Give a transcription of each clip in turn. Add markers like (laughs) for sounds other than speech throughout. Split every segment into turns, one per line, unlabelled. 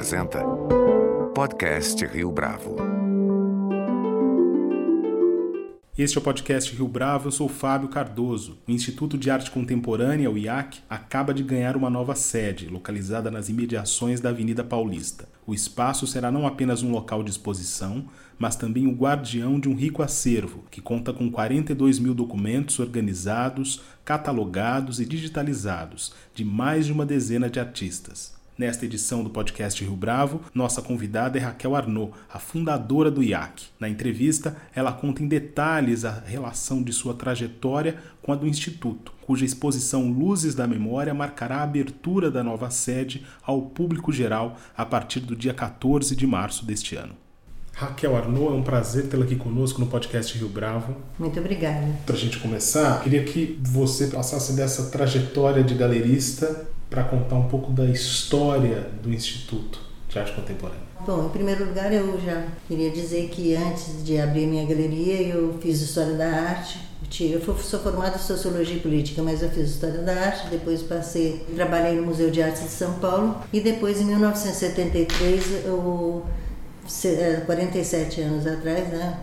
apresenta Podcast Rio Bravo.
Este é o podcast Rio Bravo, eu sou Fábio Cardoso. O Instituto de Arte Contemporânea, o IAC, acaba de ganhar uma nova sede, localizada nas imediações da Avenida Paulista. O espaço será não apenas um local de exposição, mas também o guardião de um rico acervo, que conta com 42 mil documentos organizados, catalogados e digitalizados, de mais de uma dezena de artistas. Nesta edição do podcast Rio Bravo, nossa convidada é Raquel Arnaud, a fundadora do IAC. Na entrevista, ela conta em detalhes a relação de sua trajetória com a do Instituto, cuja exposição Luzes da Memória marcará a abertura da nova sede ao público geral a partir do dia 14 de março deste ano. Raquel Arnaud, é um prazer tê-la aqui conosco no podcast Rio Bravo.
Muito obrigada.
Para a gente começar, queria que você passasse dessa trajetória de galerista para contar um pouco da história do Instituto de Arte Contemporânea.
Bom, em primeiro lugar, eu já queria dizer que antes de abrir minha galeria, eu fiz História da Arte. Eu sou formada em Sociologia e Política, mas eu fiz História da Arte, depois passei, trabalhei no Museu de Arte de São Paulo e depois, em 1973, eu, 47 anos atrás, né,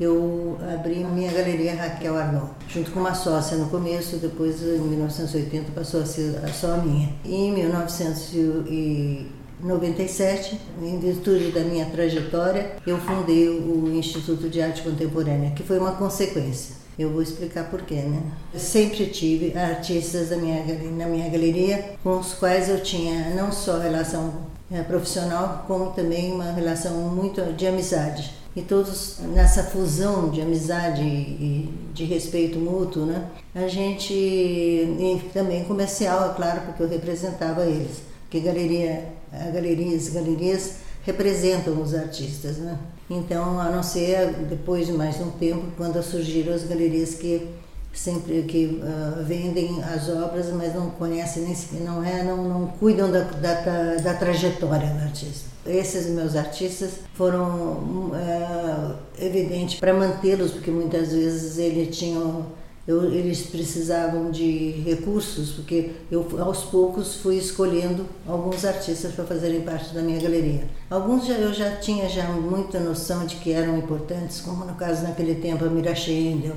eu abri minha galeria Raquel Arnaud, junto com uma sócia no começo, depois em 1980 passou a ser só a minha. E em 1997, em virtude da minha trajetória, eu fundei o Instituto de Arte Contemporânea, que foi uma consequência. Eu vou explicar por quê, né? Eu sempre tive artistas minha, na minha galeria com os quais eu tinha não só relação eh, profissional, como também uma relação muito de amizade e todos nessa fusão de amizade e de respeito mútuo, né? A gente e também comercial, é claro, porque eu representava eles, porque galeria, galerias, galerias representam os artistas, né? Então, a não ser depois de mais um tempo, quando surgiram as galerias que sempre que uh, vendem as obras, mas não conhecem nem não é, não, não cuidam da, da, da trajetória do artista. Esses meus artistas foram é, evidentes para mantê-los, porque muitas vezes eles tinham eu, eles precisavam de recursos, porque eu aos poucos fui escolhendo alguns artistas para fazerem parte da minha galeria. Alguns já, eu já tinha já muita noção de que eram importantes, como no caso naquele tempo a Mira Schendel,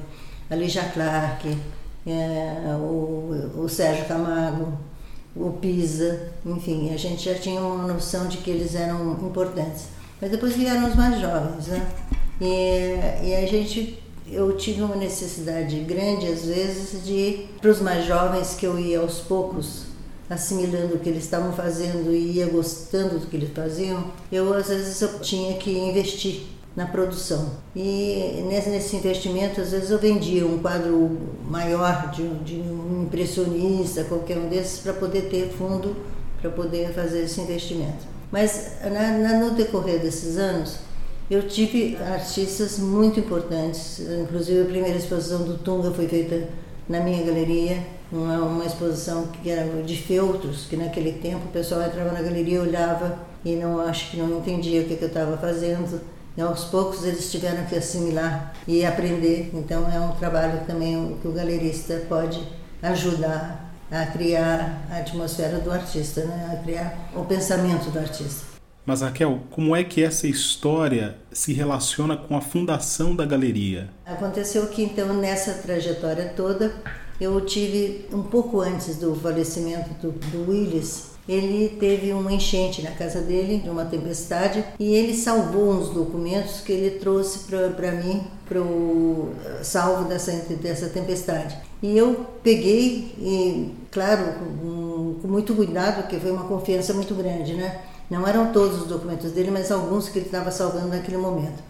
a Lígia Clark, é, o, o Sérgio Camargo, o Pisa, enfim, a gente já tinha uma noção de que eles eram importantes. Mas depois vieram os mais jovens, né? E, e a gente, eu tive uma necessidade grande, às vezes, de, para os mais jovens, que eu ia aos poucos assimilando o que eles estavam fazendo e ia gostando do que eles faziam, eu às vezes eu tinha que investir na produção. E nesse, nesse investimento, às vezes eu vendia um quadro maior de, de um impressionista, qualquer um desses, para poder ter fundo para poder fazer esse investimento. Mas na, na, no decorrer desses anos, eu tive artistas muito importantes, inclusive a primeira exposição do Tunga foi feita na minha galeria, uma, uma exposição que era de feltros, que naquele tempo o pessoal entrava na galeria, olhava e não acho que não entendia o que, que eu estava fazendo e aos poucos eles tiveram que assimilar e aprender. Então é um trabalho também que o galerista pode ajudar a criar a atmosfera do artista, né? a criar o pensamento do artista.
Mas Raquel, como é que essa história se relaciona com a fundação da galeria?
Aconteceu que então nessa trajetória toda eu tive um pouco antes do falecimento do, do Willis, ele teve uma enchente na casa dele, de uma tempestade, e ele salvou uns documentos que ele trouxe para mim, para o salvo dessa, dessa tempestade. E eu peguei, e claro, com, com muito cuidado, porque foi uma confiança muito grande, né? Não eram todos os documentos dele, mas alguns que ele estava salvando naquele momento.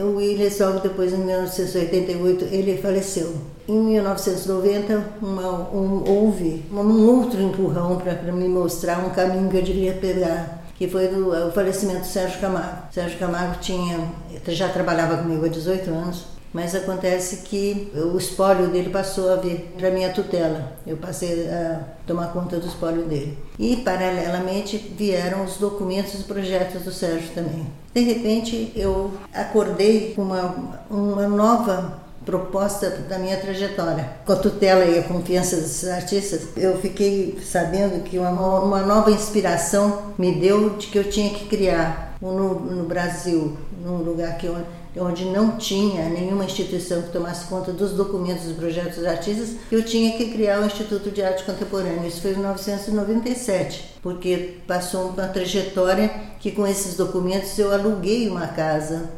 O Willis, logo depois, em 1988, ele faleceu. Em 1990, uma, um, houve um outro empurrão para me mostrar um caminho que eu devia pegar, que foi do, o falecimento do Sérgio Camargo. Sérgio Camargo tinha, já trabalhava comigo há 18 anos, mas acontece que o espólio dele passou a vir para minha tutela. Eu passei a tomar conta do espólio dele. E, paralelamente, vieram os documentos e projetos do Sérgio também. De repente, eu acordei com uma, uma nova proposta da minha trajetória. Com a tutela e a confiança desses artistas, eu fiquei sabendo que uma, uma nova inspiração me deu de que eu tinha que criar no, no Brasil, num lugar que eu onde não tinha nenhuma instituição que tomasse conta dos documentos dos projetos dos artistas, eu tinha que criar o Instituto de Arte Contemporânea. Isso foi em 1997, porque passou uma trajetória que com esses documentos eu aluguei uma casa,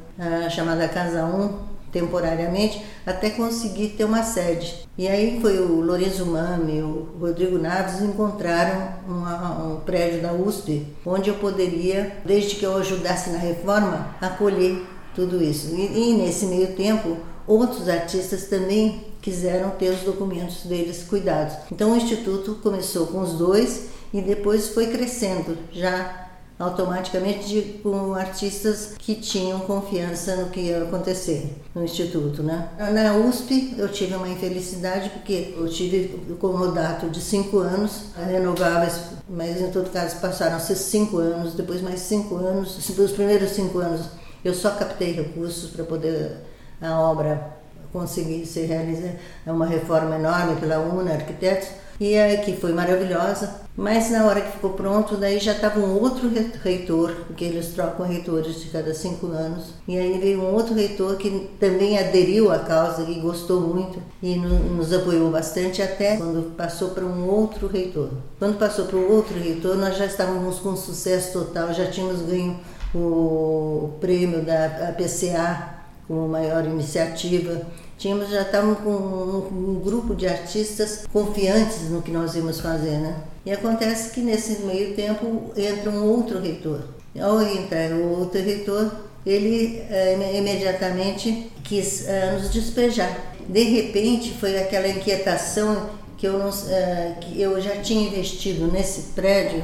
chamada Casa 1, temporariamente, até conseguir ter uma sede. E aí foi o Lourenço Mami, o Rodrigo Naves encontraram uma, um prédio da USP, onde eu poderia, desde que eu ajudasse na reforma, acolher tudo isso. E, e, nesse meio tempo, outros artistas também quiseram ter os documentos deles cuidados. Então o Instituto começou com os dois e depois foi crescendo, já automaticamente de, com artistas que tinham confiança no que ia acontecer no Instituto. Né? Na USP eu tive uma infelicidade porque eu tive o comodato de cinco anos, renováveis, mas em todo caso passaram-se cinco anos, depois mais cinco anos, os primeiros cinco anos eu só captei recursos para poder a obra conseguir ser realizada. É uma reforma enorme pela UNA Arquitetos, e é, que foi maravilhosa. Mas na hora que ficou pronto, daí já estava um outro reitor, porque eles trocam reitores de cada cinco anos. E aí veio um outro reitor que também aderiu à causa e gostou muito e nos apoiou bastante até quando passou para um outro reitor. Quando passou para o outro reitor, nós já estávamos com sucesso total, já tínhamos ganho o prêmio da APCA como maior iniciativa. Tínhamos, já estávamos com um, um, grupo de artistas confiantes no que nós íamos fazer, né? E acontece que nesse meio tempo entra um outro reitor. Ao entrar o outro reitor, ele é, imediatamente quis é, nos despejar. De repente foi aquela inquietação que eu, não, é, que eu já tinha investido nesse prédio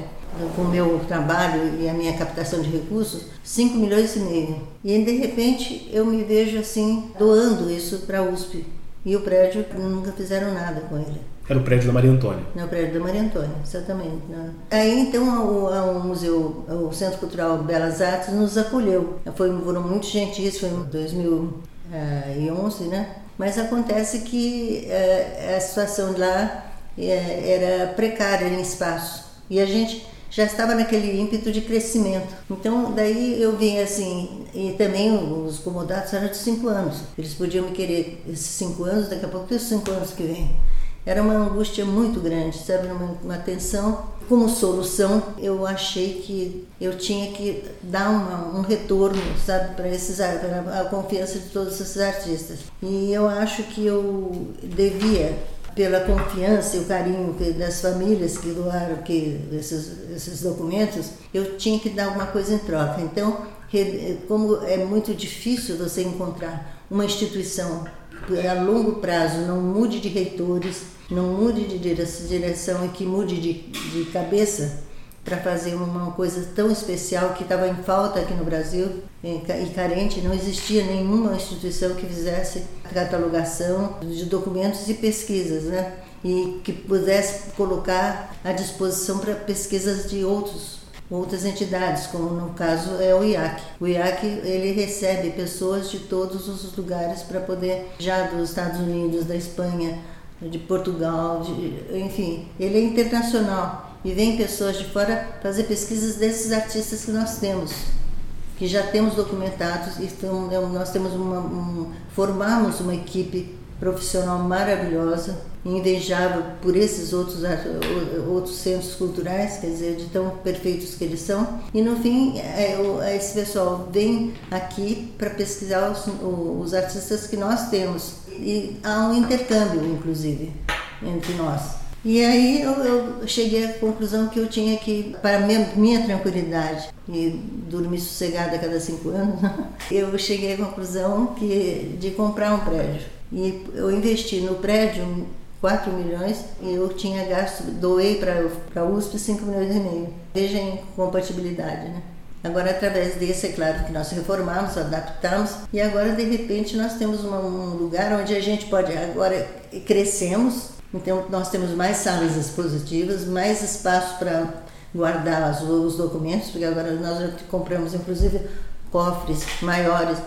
com o meu trabalho e a minha captação de recursos, 5 milhões e meio. E de repente eu me vejo assim, doando isso para a USP. E o prédio nunca fizeram nada com ele.
Era o prédio da Maria Antônia.
É o prédio da Maria Antônia, exatamente. Né? Aí então o, o, museu, o Centro Cultural Belas Artes nos acolheu. Foi, foram muito gentis, foi em 2011, né? Mas acontece que é, a situação lá é, era precária em espaço. E a gente já estava naquele ímpeto de crescimento. Então, daí eu vim assim, e também os comodatos eram de cinco anos. Eles podiam me querer esses cinco anos, daqui a pouco tem cinco anos que vem. Era uma angústia muito grande, sabe? Uma, uma tensão. Como solução, eu achei que eu tinha que dar uma, um retorno, sabe, para esses para a confiança de todos esses artistas. E eu acho que eu devia pela confiança e o carinho das famílias que doaram que, esses, esses documentos, eu tinha que dar alguma coisa em troca. Então, como é muito difícil você encontrar uma instituição que a longo prazo não mude de reitores, não mude de direção e que mude de, de cabeça, para fazer uma coisa tão especial que estava em falta aqui no Brasil e carente, não existia nenhuma instituição que fizesse catalogação de documentos e pesquisas, né? E que pudesse colocar à disposição para pesquisas de outros outras entidades, como no caso é o IAC. O IAC ele recebe pessoas de todos os lugares para poder já dos Estados Unidos, da Espanha, de Portugal, de, enfim, ele é internacional e vem pessoas de fora fazer pesquisas desses artistas que nós temos, que já temos documentados e então, nós temos uma, um, formamos uma equipe profissional maravilhosa, invejável por esses outros, outros centros culturais, quer dizer, de tão perfeitos que eles são. E no fim, é, é esse pessoal vem aqui para pesquisar os, os artistas que nós temos. E há um intercâmbio, inclusive, entre nós. E aí eu, eu, cheguei à conclusão que eu tinha que, para minha, minha tranquilidade e dormir sossegada a cada cinco anos, (laughs) eu cheguei à conclusão que, de comprar um prédio. E eu investi no prédio 4 milhões e eu tinha gasto, doei para a USP 5 milhões e meio. Veja a incompatibilidade, né? Agora, através desse, é claro que nós reformamos, adaptamos e agora, de repente, nós temos uma, um lugar onde a gente pode, agora crescemos, então, nós temos mais salas expositivas, mais espaço para guardar os, os, documentos, porque agora nós compramos, inclusive, cofres maiores,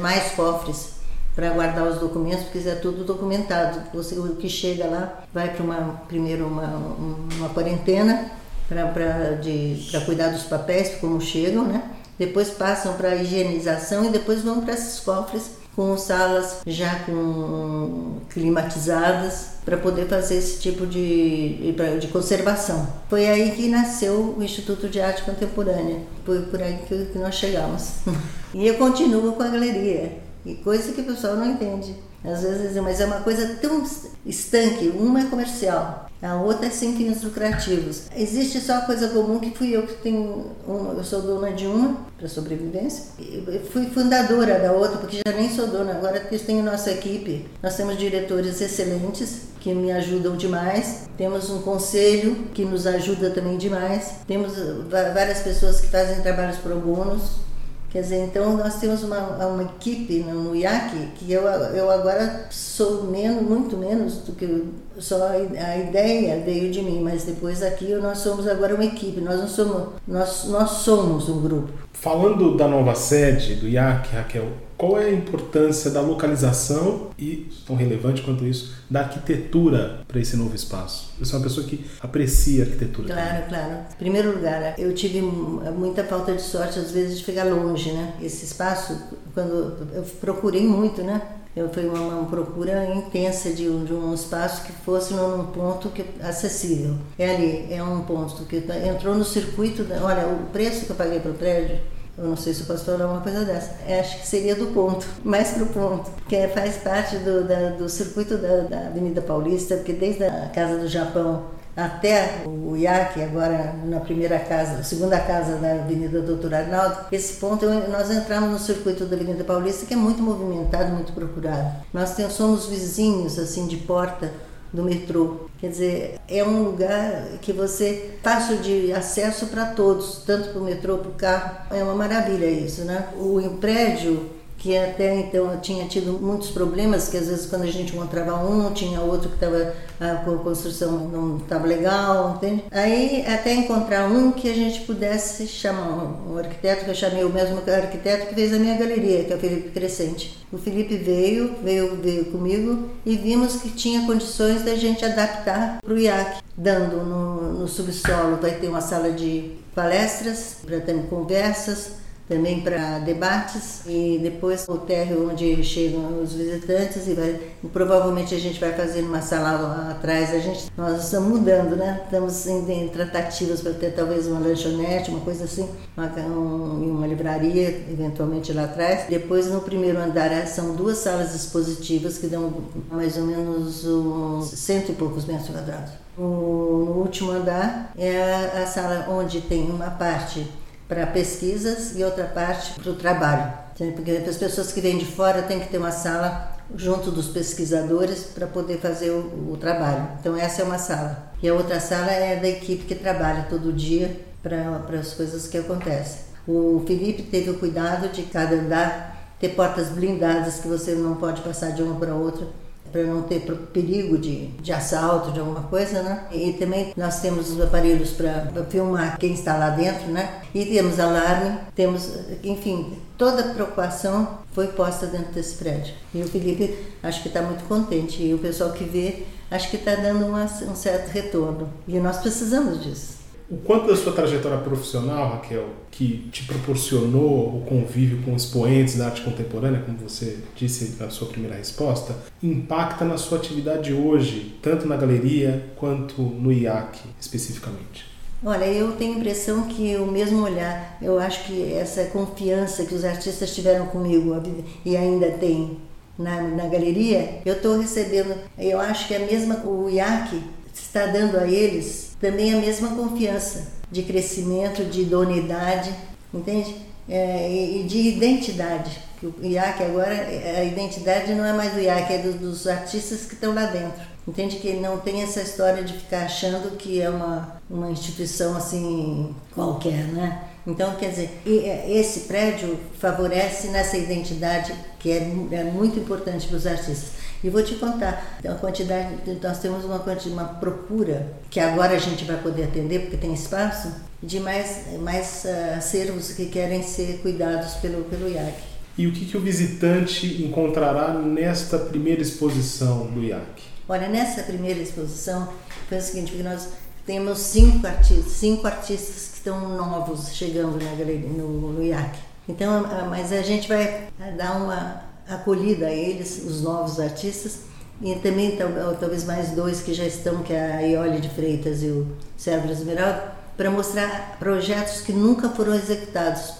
mais cofres para guardar os documentos, porque é tudo documentado. Você, o que chega lá vai para uma primeiro uma, uma quarentena para cuidar dos papéis, como chegam, né? Depois passam para higienização e depois vão para esses cofres com salas já com climatizadas para poder fazer esse tipo de, de conservação. Foi aí que nasceu o Instituto de Arte Contemporânea. Foi por aí que, nós chegamos. (laughs) e eu continuo com a galeria, e coisa que o pessoal não entende. Às vezes, mas é uma coisa tão estanque. Uma é comercial, a outra é sem fins lucrativos. Existe só uma coisa comum que fui eu que tenho, uma, eu sou dona de uma para sobrevivência. Eu fui fundadora da outra porque já nem sou dona agora porque tenho nossa equipe. Nós temos diretores excelentes que me ajudam demais. Temos um conselho que nos ajuda também demais. Temos várias pessoas que fazem trabalhos pro bônus Quer dizer, então nós temos uma, uma equipe no, IAC que eu, eu agora sou menos, muito menos do que só a, ideia veio de mim, mas depois aqui nós somos agora uma equipe, nós não somos, nós, nós somos um grupo.
Falando da nova sede do IAC, Raquel, qual é a importância da localização e, tão relevante quanto isso, da arquitetura para esse novo espaço? Eu sou uma pessoa que aprecia a arquitetura.
Claro,
também.
claro. Em primeiro lugar, eu tive muita falta de sorte, às vezes, de ficar longe, né? Esse espaço, quando eu procurei muito, né? Eu foi uma, uma, procura intensa de um, de um espaço que fosse num ponto que, acessível. É ali, é um ponto que entrou no circuito. olha, o preço que eu paguei para o prédio eu não sei se o pastor falar uma coisa dessa. Eu acho que seria do ponto, mais para o ponto, que faz parte do, da, do circuito da, da, Avenida Paulista, porque desde a Casa do Japão até o IAC, agora na primeira casa, segunda casa da Avenida Doutor Arnaldo, esse ponto nós entramos no circuito da Avenida Paulista, que é muito movimentado, muito procurado. Nós somos vizinhos, assim, de porta do metrô. Quer dizer, é um lugar que você fácil de acesso para todos, tanto para o metrô, para o carro. É uma maravilha isso, né? O prédio que até então tinha tido muitos problemas, que às vezes quando a gente encontrava um, tinha outro que estava a construção não estava legal, entende? Aí até encontrar um que a gente pudesse chamar um arquiteto, que eu chamei o mesmo arquiteto que fez a minha galeria, que é o Felipe Crescente. O Felipe veio, veio, veio comigo e vimos que tinha condições da gente adaptar para o IAC, dando no, no subsolo, vai ter uma sala de palestras, para ter conversas, também para debates e depois o térreo onde chegam os visitantes e, vai, provavelmente a gente vai fazer uma sala lá atrás. A gente, nós estamos mudando, né? Estamos em, em tratativas para ter talvez uma lanchonete, uma coisa assim, uma, um, uma livraria eventualmente lá atrás. Depois no primeiro andar é, são duas salas expositivas que dão mais ou menos uns cento e poucos metros quadrados. No, no último andar é a, a sala onde tem uma parte para pesquisas e outra parte para o trabalho. Porque as pessoas que vêm de fora têm que ter uma sala junto dos pesquisadores para poder fazer o, o, trabalho. Então essa é uma sala. E a outra sala é da equipe que trabalha todo dia para as coisas que acontecem. O Felipe teve o cuidado de cada andar ter portas blindadas que você não pode passar de uma para outra para não ter perigo de, de assalto, de alguma coisa, né? E também nós temos os aparelhos para filmar quem está lá dentro, né? E temos alarme, temos, enfim, toda a preocupação foi posta dentro desse prédio. E o Felipe acho que está muito contente e o pessoal que vê acho que está dando uma, um certo retorno. E nós precisamos disso.
O quanto da sua trajetória profissional, Raquel, que te proporcionou o convívio com expoentes da arte contemporânea, como você disse na sua primeira resposta, impacta na sua atividade hoje, tanto na galeria quanto no IAC especificamente?
Olha, eu tenho a impressão que o mesmo olhar, eu acho que essa confiança que os artistas tiveram comigo e ainda têm na, na galeria, eu estou recebendo, eu acho que a mesma, o IAC está dando a eles também a mesma confiança de crescimento, de idoneidade, entende? É, e de identidade. O IAC agora, a identidade não é mais do IAC, é do, dos artistas que estão lá dentro. Entende que não tem essa história de ficar achando que é uma, uma instituição assim qualquer, né? Então, quer dizer, é, esse prédio favorece nessa identidade que é, é muito importante para os artistas. E vou te contar, a quantidade, nós temos uma, uma procura que agora a gente vai poder atender porque tem espaço, de mais, mais uh, acervos que querem ser cuidados pelo, pelo IAC.
E o que, que o visitante encontrará nesta primeira exposição do IAC?
Olha, nessa primeira exposição foi o seguinte, que nós temos cinco artistas, cinco artistas que estão novos chegando na galeria, no, no IAC. Então, mas a gente vai dar uma acolhida a eles, os novos artistas, e também talvez mais dois que já estão, que é a Iole de Freitas e o Sérgio Esmeralda, para mostrar projetos que nunca foram executados,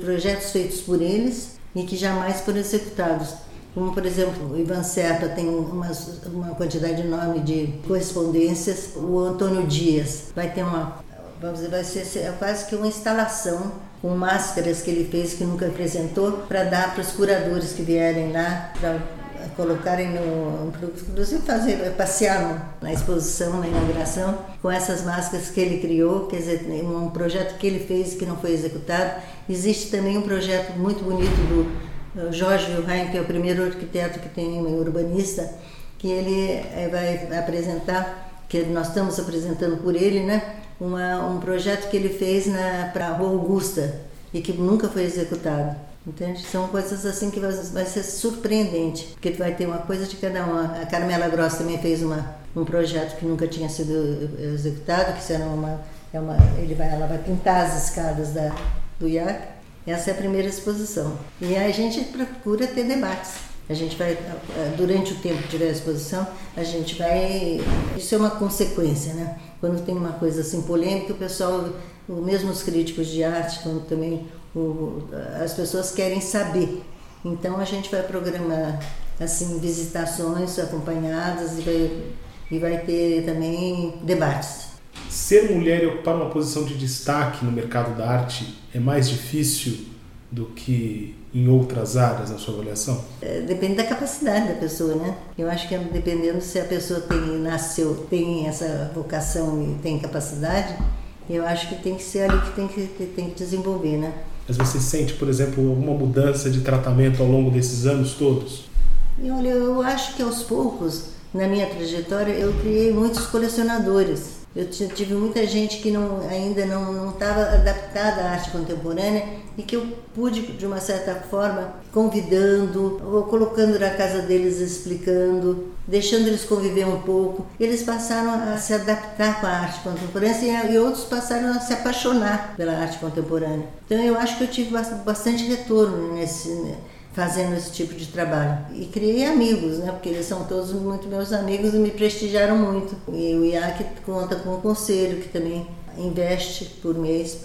projetos feitos por eles e que jamais foram executados. Como, por exemplo, o Ivan Serpa tem uma, uma quantidade enorme de correspondências. O Antônio Dias vai ter uma, vamos dizer, vai ser quase que uma instalação com máscaras que ele fez que nunca apresentou para dar para os curadores que vierem lá para colocarem no inclusive fazer passear na exposição na inauguração com essas máscaras que ele criou quer dizer um projeto que ele fez que não foi executado. Existe também um projeto muito bonito do Jorge Wilhelm, que é o primeiro arquiteto que tem um urbanista, que ele eh, vai apresentar, que nós estamos apresentando por ele, né, uma, um projeto que ele fez para a Rua Augusta e que nunca foi executado. Entende? São coisas assim que vai, vai ser surpreendente, porque vai ter uma coisa de cada uma. A Carmela Gross também fez uma, um projeto que nunca tinha sido executado, que será uma, é uma, ele vai, ela vai pintar as escadas da, do IAC essa é a primeira exposição. E a gente procura ter debates. A gente vai, durante o tempo a exposição, a gente vai. Isso é uma consequência, né? Quando tem uma coisa assim polêmica, o pessoal, mesmo os críticos de arte, quando também o, as pessoas querem saber. Então a gente vai programar assim visitações acompanhadas e vai, e vai ter também debates.
Ser mulher e ocupar uma posição de destaque no mercado da arte é mais difícil do que em outras áreas na sua avaliação?
É, depende da capacidade da pessoa, né? Eu acho que é dependendo se a pessoa tem nasceu tem essa vocação e tem capacidade, eu acho que tem que ser ali que tem que tem que desenvolver, né?
Mas você sente, por exemplo, alguma mudança de tratamento ao longo desses anos todos?
Olha, eu acho que aos poucos, na minha trajetória, eu criei muitos colecionadores. Eu tive muita gente que não, ainda não estava adaptada à arte contemporânea e que eu pude, de uma certa forma, convidando, ou colocando na casa deles, explicando, deixando eles conviver um pouco. Eles passaram a se adaptar com a arte contemporânea e outros passaram a se apaixonar pela arte contemporânea. Então eu acho que eu tive bastante retorno nesse fazendo esse tipo de trabalho. E criei amigos, né? Porque eles são todos muito meus amigos e me prestigiaram muito. E o IAC conta com um conselho que também investe por mês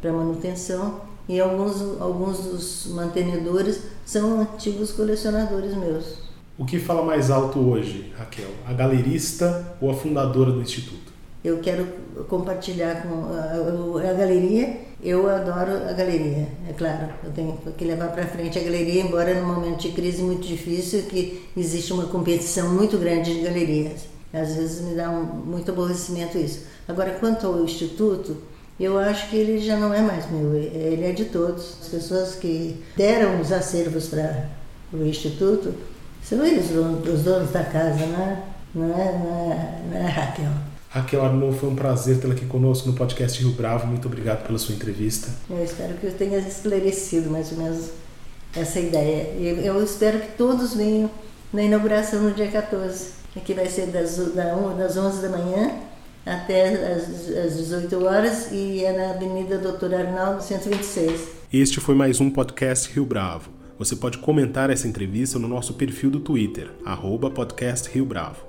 para manutenção. E alguns, alguns dos mantenedores são antigos colecionadores meus.
O que fala mais alto hoje, Raquel? A galerista ou a fundadora do Instituto?
Eu quero compartilhar com a, a galeria eu adoro a galeria, é claro. Eu tenho que levar para frente a galeria, embora num momento de crise muito difícil, que existe uma competição muito grande de galerias. Às vezes me dá um, muito aborrecimento isso. Agora, quanto ao instituto, eu acho que ele já não é mais meu, ele é de todos. As pessoas que deram os acervos para o instituto são eles os donos da casa, não é, não é, não é Raquel.
Raquel Arnaud, foi um prazer tê-la aqui conosco no podcast Rio Bravo. Muito obrigado pela sua entrevista.
Eu espero que eu tenha esclarecido mais ou menos essa ideia. E eu espero que todos venham na inauguração no dia 14, que vai ser das, das 11 da manhã até as, 18 horas e é na Avenida Doutor Arnaldo, 126.
Este foi mais um podcast Rio Bravo. Você pode comentar essa entrevista no nosso perfil do Twitter, arroba podcast Rio Bravo